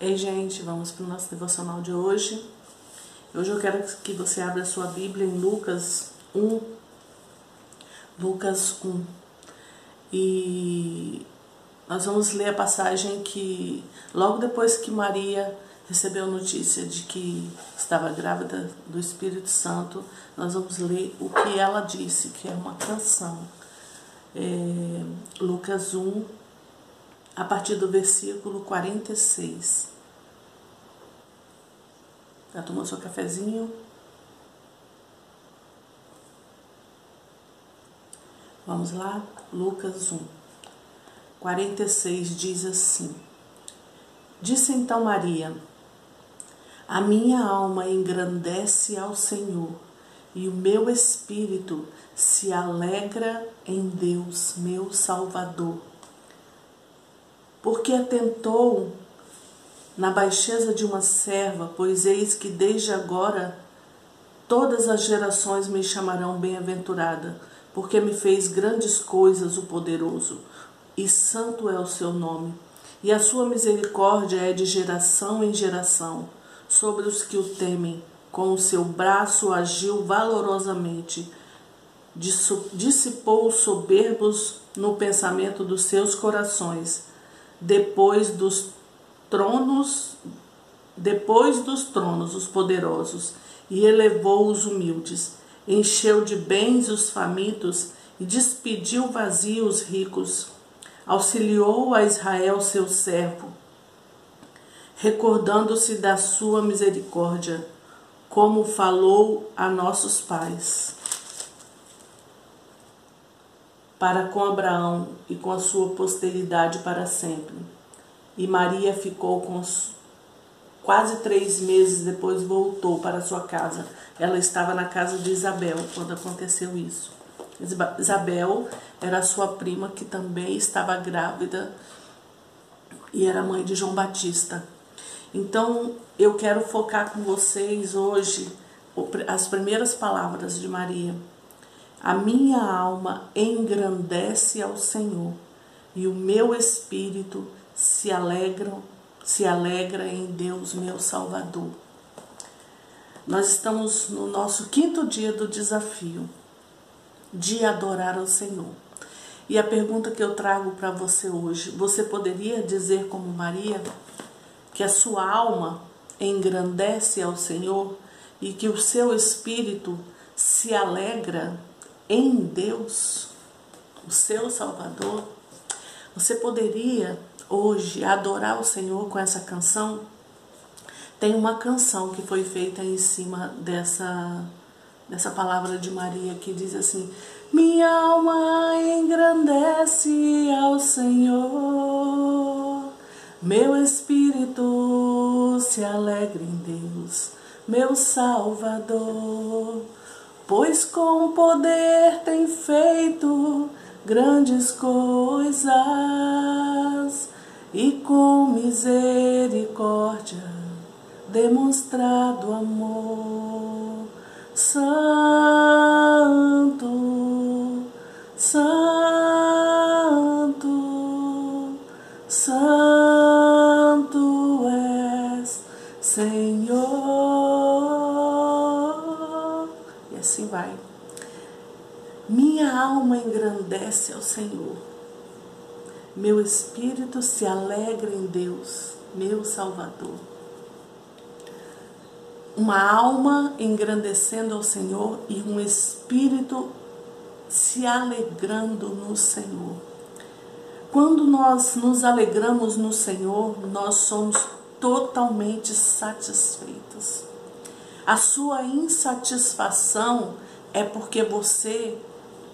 Ei, gente, vamos para o nosso devocional de hoje. Hoje eu quero que você abra a sua Bíblia em Lucas 1. Lucas 1. E nós vamos ler a passagem que, logo depois que Maria recebeu a notícia de que estava grávida do Espírito Santo, nós vamos ler o que ela disse, que é uma canção. É, Lucas 1, a partir do versículo 46. Já tomou seu cafezinho? Vamos lá? Lucas 1, 46 diz assim: Disse então Maria: A minha alma engrandece ao Senhor, e o meu espírito se alegra em Deus, meu Salvador porque atentou na baixeza de uma serva, pois eis que desde agora todas as gerações me chamarão bem-aventurada, porque me fez grandes coisas o poderoso, e santo é o seu nome. E a sua misericórdia é de geração em geração sobre os que o temem. Com o seu braço agiu valorosamente, dissipou os soberbos no pensamento dos seus corações depois dos tronos, depois dos tronos os poderosos, e elevou os humildes, encheu de bens os famintos e despediu vazios os ricos. Auxiliou a Israel seu servo, recordando-se da sua misericórdia, como falou a nossos pais para com Abraão e com a sua posteridade para sempre. E Maria ficou com quase três meses depois voltou para sua casa. Ela estava na casa de Isabel quando aconteceu isso. Isabel era sua prima que também estava grávida e era mãe de João Batista. Então eu quero focar com vocês hoje as primeiras palavras de Maria. A minha alma engrandece ao Senhor e o meu espírito se alegra, se alegra em Deus, meu Salvador. Nós estamos no nosso quinto dia do desafio de adorar ao Senhor. E a pergunta que eu trago para você hoje, você poderia dizer como Maria que a sua alma engrandece ao Senhor e que o seu espírito se alegra em Deus, o seu Salvador, você poderia hoje adorar o Senhor com essa canção? Tem uma canção que foi feita em cima dessa, dessa palavra de Maria que diz assim: Minha alma engrandece ao Senhor, meu espírito se alegra em Deus, meu Salvador pois com poder tem feito grandes coisas e com misericórdia demonstrado amor. Santo, Minha alma engrandece ao Senhor. Meu espírito se alegra em Deus, meu Salvador. Uma alma engrandecendo ao Senhor e um espírito se alegrando no Senhor. Quando nós nos alegramos no Senhor, nós somos totalmente satisfeitos. A sua insatisfação é porque você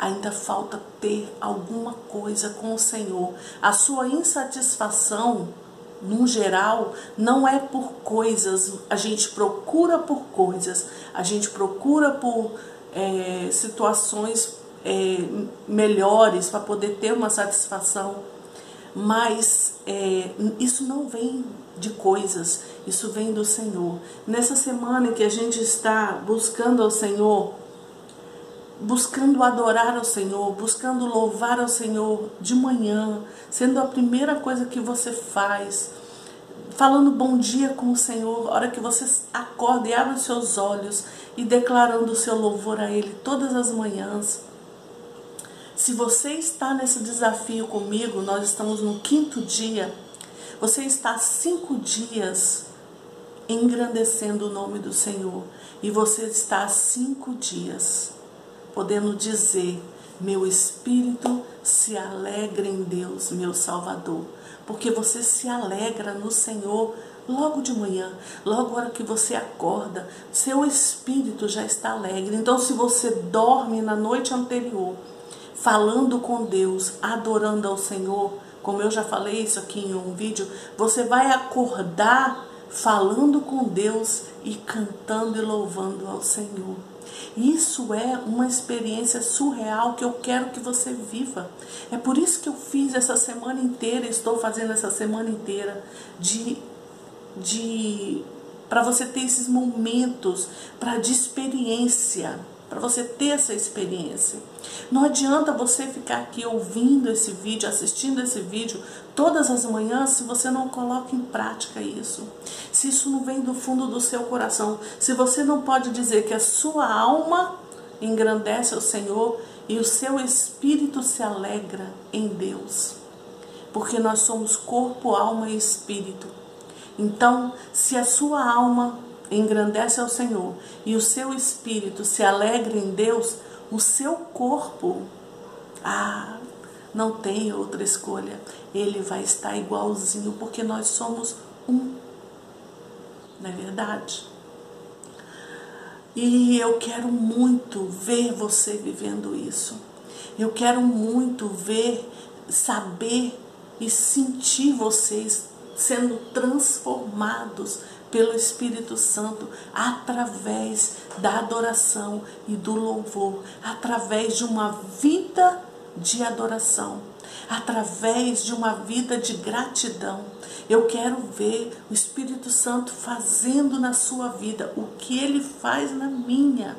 ainda falta ter alguma coisa com o Senhor. A sua insatisfação, no geral, não é por coisas. A gente procura por coisas, a gente procura por é, situações é, melhores para poder ter uma satisfação. Mas é, isso não vem de coisas, isso vem do Senhor. Nessa semana que a gente está buscando ao Senhor, buscando adorar ao Senhor, buscando louvar ao Senhor de manhã, sendo a primeira coisa que você faz, falando bom dia com o Senhor, hora que você acorda e abre os seus olhos e declarando o seu louvor a Ele todas as manhãs. Se você está nesse desafio comigo, nós estamos no quinto dia, você está cinco dias engrandecendo o nome do Senhor e você está cinco dias podendo dizer: Meu espírito se alegra em Deus, meu Salvador porque você se alegra no Senhor logo de manhã, logo hora que você acorda, seu espírito já está alegre. Então, se você dorme na noite anterior, falando com Deus, adorando ao Senhor, como eu já falei isso aqui em um vídeo, você vai acordar falando com Deus e cantando e louvando ao Senhor. Isso é uma experiência surreal que eu quero que você viva. É por isso que eu fiz essa semana inteira, estou fazendo essa semana inteira de de para você ter esses momentos para de experiência para você ter essa experiência. Não adianta você ficar aqui ouvindo esse vídeo, assistindo esse vídeo todas as manhãs se você não coloca em prática isso. Se isso não vem do fundo do seu coração, se você não pode dizer que a sua alma engrandece o Senhor e o seu espírito se alegra em Deus. Porque nós somos corpo, alma e espírito. Então, se a sua alma engrandece ao Senhor e o seu espírito se alegra em Deus, o seu corpo, ah, não tem outra escolha. Ele vai estar igualzinho, porque nós somos um. Não é verdade? E eu quero muito ver você vivendo isso. Eu quero muito ver, saber e sentir vocês sendo transformados pelo Espírito Santo através da adoração e do louvor, através de uma vida de adoração, através de uma vida de gratidão. Eu quero ver o Espírito Santo fazendo na sua vida o que ele faz na minha.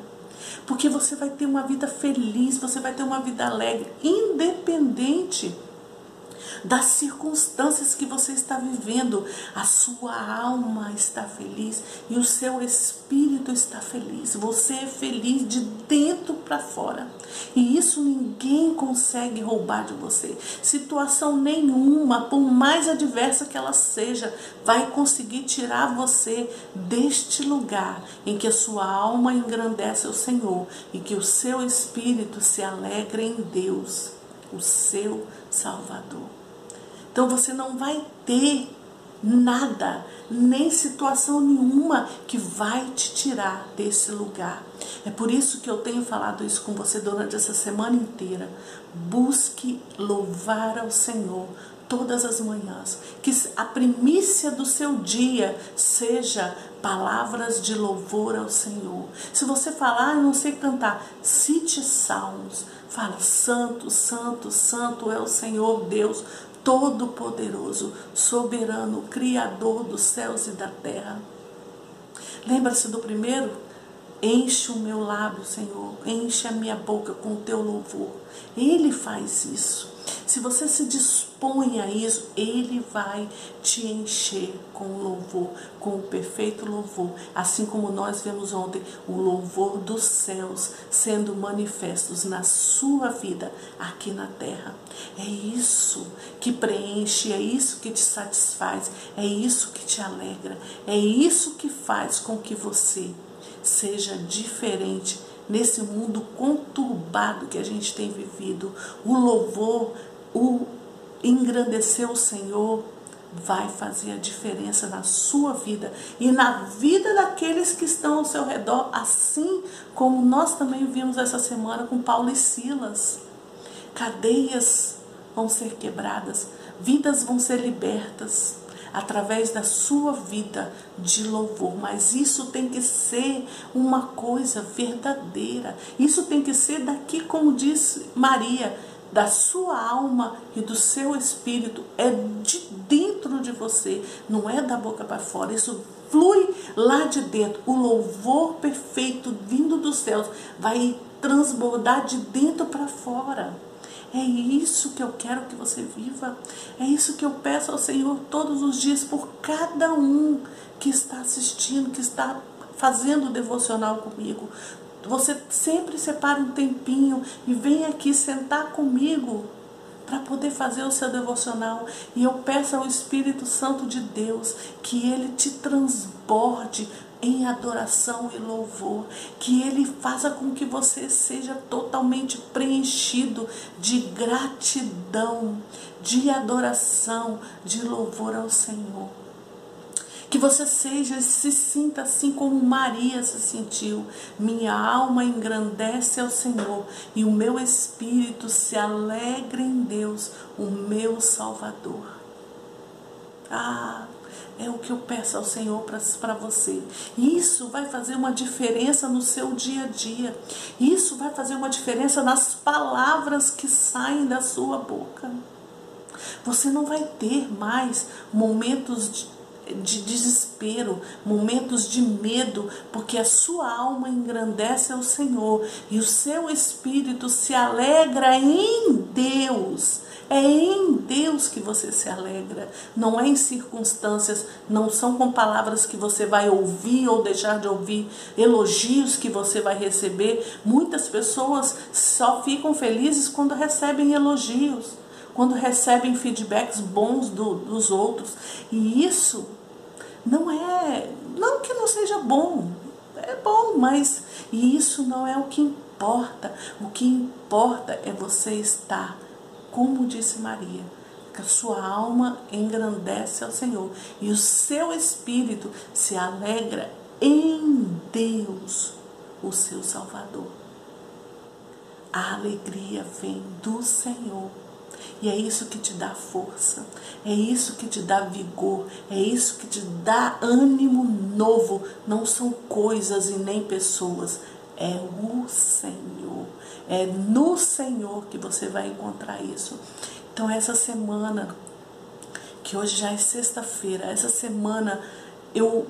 Porque você vai ter uma vida feliz, você vai ter uma vida alegre, independente das circunstâncias que você está vivendo. A sua alma está feliz e o seu espírito está feliz. Você é feliz de dentro para fora. E isso ninguém consegue roubar de você. Situação nenhuma, por mais adversa que ela seja, vai conseguir tirar você deste lugar em que a sua alma engrandece o Senhor e que o seu espírito se alegra em Deus, o seu Salvador. Então você não vai ter nada, nem situação nenhuma que vai te tirar desse lugar. É por isso que eu tenho falado isso com você durante essa semana inteira. Busque louvar ao Senhor todas as manhãs. Que a primícia do seu dia seja palavras de louvor ao Senhor. Se você falar, ah, eu não sei cantar, cite salmos. Fala, santo, santo, santo é o Senhor Deus Todo-Poderoso, soberano, Criador dos céus e da terra. Lembra-se do primeiro? Enche o meu lábio, Senhor, enche a minha boca com o teu louvor. Ele faz isso. Se você se dispõe a isso, Ele vai te encher com louvor, com o perfeito louvor. Assim como nós vemos ontem o louvor dos céus sendo manifestos na sua vida aqui na terra. É isso que preenche, é isso que te satisfaz, é isso que te alegra, é isso que faz com que você seja diferente nesse mundo conturbado que a gente tem vivido. O louvor, o engrandecer o Senhor vai fazer a diferença na sua vida e na vida daqueles que estão ao seu redor, assim como nós também vimos essa semana com Paulo e Silas. Cadeias vão ser quebradas, vidas vão ser libertas através da sua vida de louvor. Mas isso tem que ser uma coisa verdadeira. Isso tem que ser daqui, como disse Maria, da sua alma e do seu espírito. É de dentro de você, não é da boca para fora. Isso flui lá de dentro. O louvor perfeito vindo dos céus vai transbordar de dentro para fora. É isso que eu quero que você viva. É isso que eu peço ao Senhor todos os dias por cada um que está assistindo, que está fazendo o devocional comigo. Você sempre separa um tempinho e vem aqui sentar comigo para poder fazer o seu devocional. E eu peço ao Espírito Santo de Deus que ele te transborde em adoração e louvor, que ele faça com que você seja totalmente preenchido de gratidão, de adoração, de louvor ao Senhor. Que você seja e se sinta assim como Maria se sentiu. Minha alma engrandece ao Senhor e o meu espírito se alegra em Deus, o meu Salvador. Ah, é o que eu peço ao Senhor para você. Isso vai fazer uma diferença no seu dia a dia. Isso vai fazer uma diferença nas palavras que saem da sua boca. Você não vai ter mais momentos de de desespero, momentos de medo, porque a sua alma engrandece ao Senhor e o seu espírito se alegra em Deus. É em Deus que você se alegra, não é em circunstâncias, não são com palavras que você vai ouvir ou deixar de ouvir, elogios que você vai receber. Muitas pessoas só ficam felizes quando recebem elogios quando recebem feedbacks bons do, dos outros. E isso não é, não que não seja bom, é bom, mas isso não é o que importa. O que importa é você estar, como disse Maria, que a sua alma engrandece ao Senhor e o seu espírito se alegra em Deus, o seu Salvador. A alegria vem do Senhor e é isso que te dá força, é isso que te dá vigor, é isso que te dá ânimo novo. Não são coisas e nem pessoas, é o Senhor. É no Senhor que você vai encontrar isso. Então, essa semana, que hoje já é sexta-feira, essa semana eu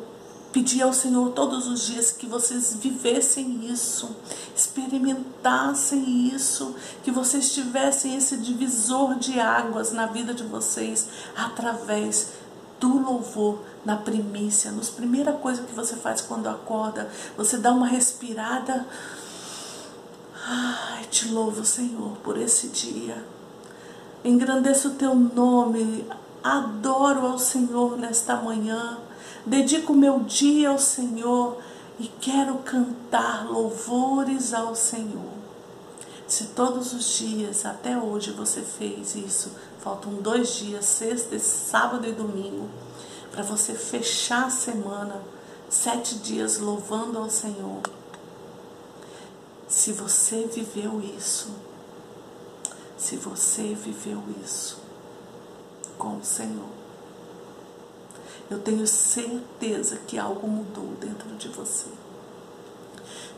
Pedir ao Senhor todos os dias que vocês vivessem isso, experimentassem isso, que vocês tivessem esse divisor de águas na vida de vocês através do louvor na primícia, nos primeira coisa que você faz quando acorda, você dá uma respirada. Ai, te louvo, Senhor, por esse dia. Engrandeço o teu nome, adoro ao Senhor nesta manhã dedico meu dia ao Senhor e quero cantar louvores ao Senhor. Se todos os dias, até hoje, você fez isso, faltam dois dias, sexta, sábado e domingo, para você fechar a semana, sete dias louvando ao Senhor. Se você viveu isso, se você viveu isso com o Senhor, eu tenho certeza que algo mudou dentro de você.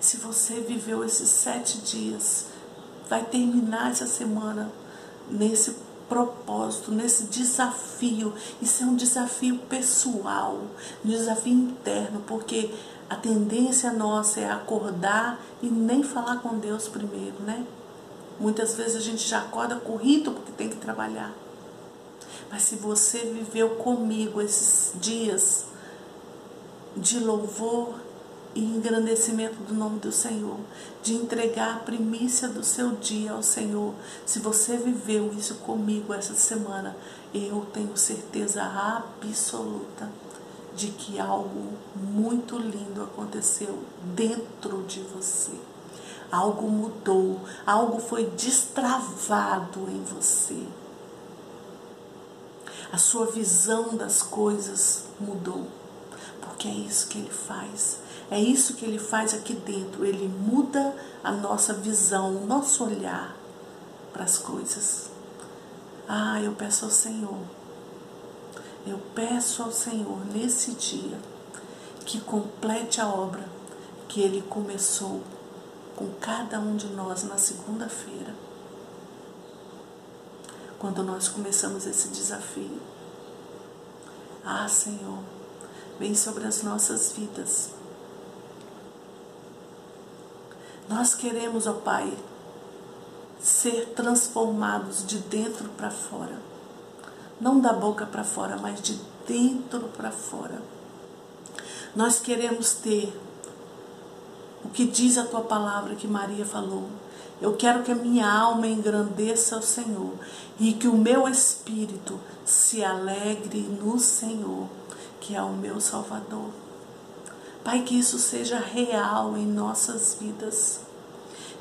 Se você viveu esses sete dias, vai terminar essa semana nesse propósito, nesse desafio. Isso é um desafio pessoal, um desafio interno, porque a tendência nossa é acordar e nem falar com Deus primeiro, né? Muitas vezes a gente já acorda corrido porque tem que trabalhar. Mas se você viveu comigo esses dias de louvor e engrandecimento do nome do Senhor, de entregar a primícia do seu dia ao Senhor, se você viveu isso comigo essa semana, eu tenho certeza absoluta de que algo muito lindo aconteceu dentro de você. Algo mudou, algo foi destravado em você a sua visão das coisas mudou. Porque é isso que ele faz. É isso que ele faz aqui dentro. Ele muda a nossa visão, o nosso olhar para as coisas. Ah, eu peço ao Senhor. Eu peço ao Senhor nesse dia que complete a obra que ele começou com cada um de nós na segunda-feira quando nós começamos esse desafio. Ah, Senhor, vem sobre as nossas vidas. Nós queremos, ó Pai, ser transformados de dentro para fora. Não da boca para fora, mas de dentro para fora. Nós queremos ter o que diz a tua palavra que Maria falou. Eu quero que a minha alma engrandeça o Senhor e que o meu espírito se alegre no Senhor, que é o meu Salvador. Pai, que isso seja real em nossas vidas,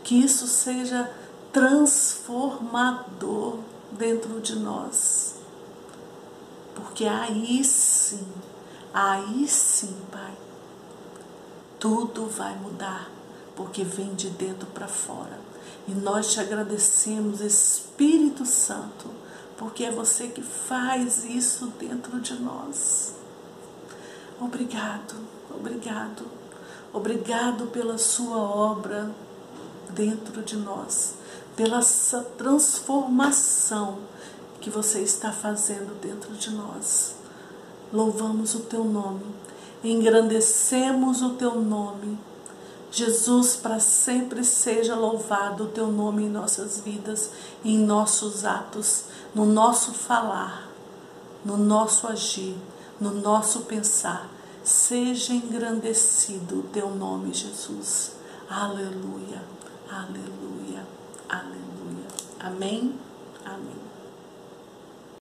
que isso seja transformador dentro de nós. Porque aí sim, aí sim, Pai, tudo vai mudar, porque vem de dentro para fora. E nós te agradecemos, Espírito Santo, porque é você que faz isso dentro de nós. Obrigado, obrigado, obrigado pela sua obra dentro de nós, pela essa transformação que você está fazendo dentro de nós. Louvamos o teu nome, engrandecemos o teu nome Jesus, para sempre seja louvado o teu nome em nossas vidas, em nossos atos, no nosso falar, no nosso agir, no nosso pensar. Seja engrandecido o teu nome, Jesus. Aleluia, aleluia, aleluia. Amém, amém.